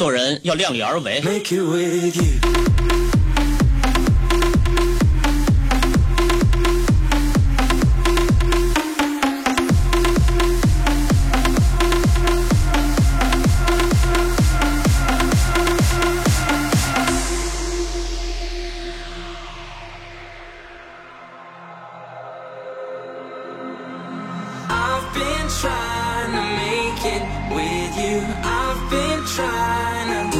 做人要量力而为。make it with you. With you. Been trying to.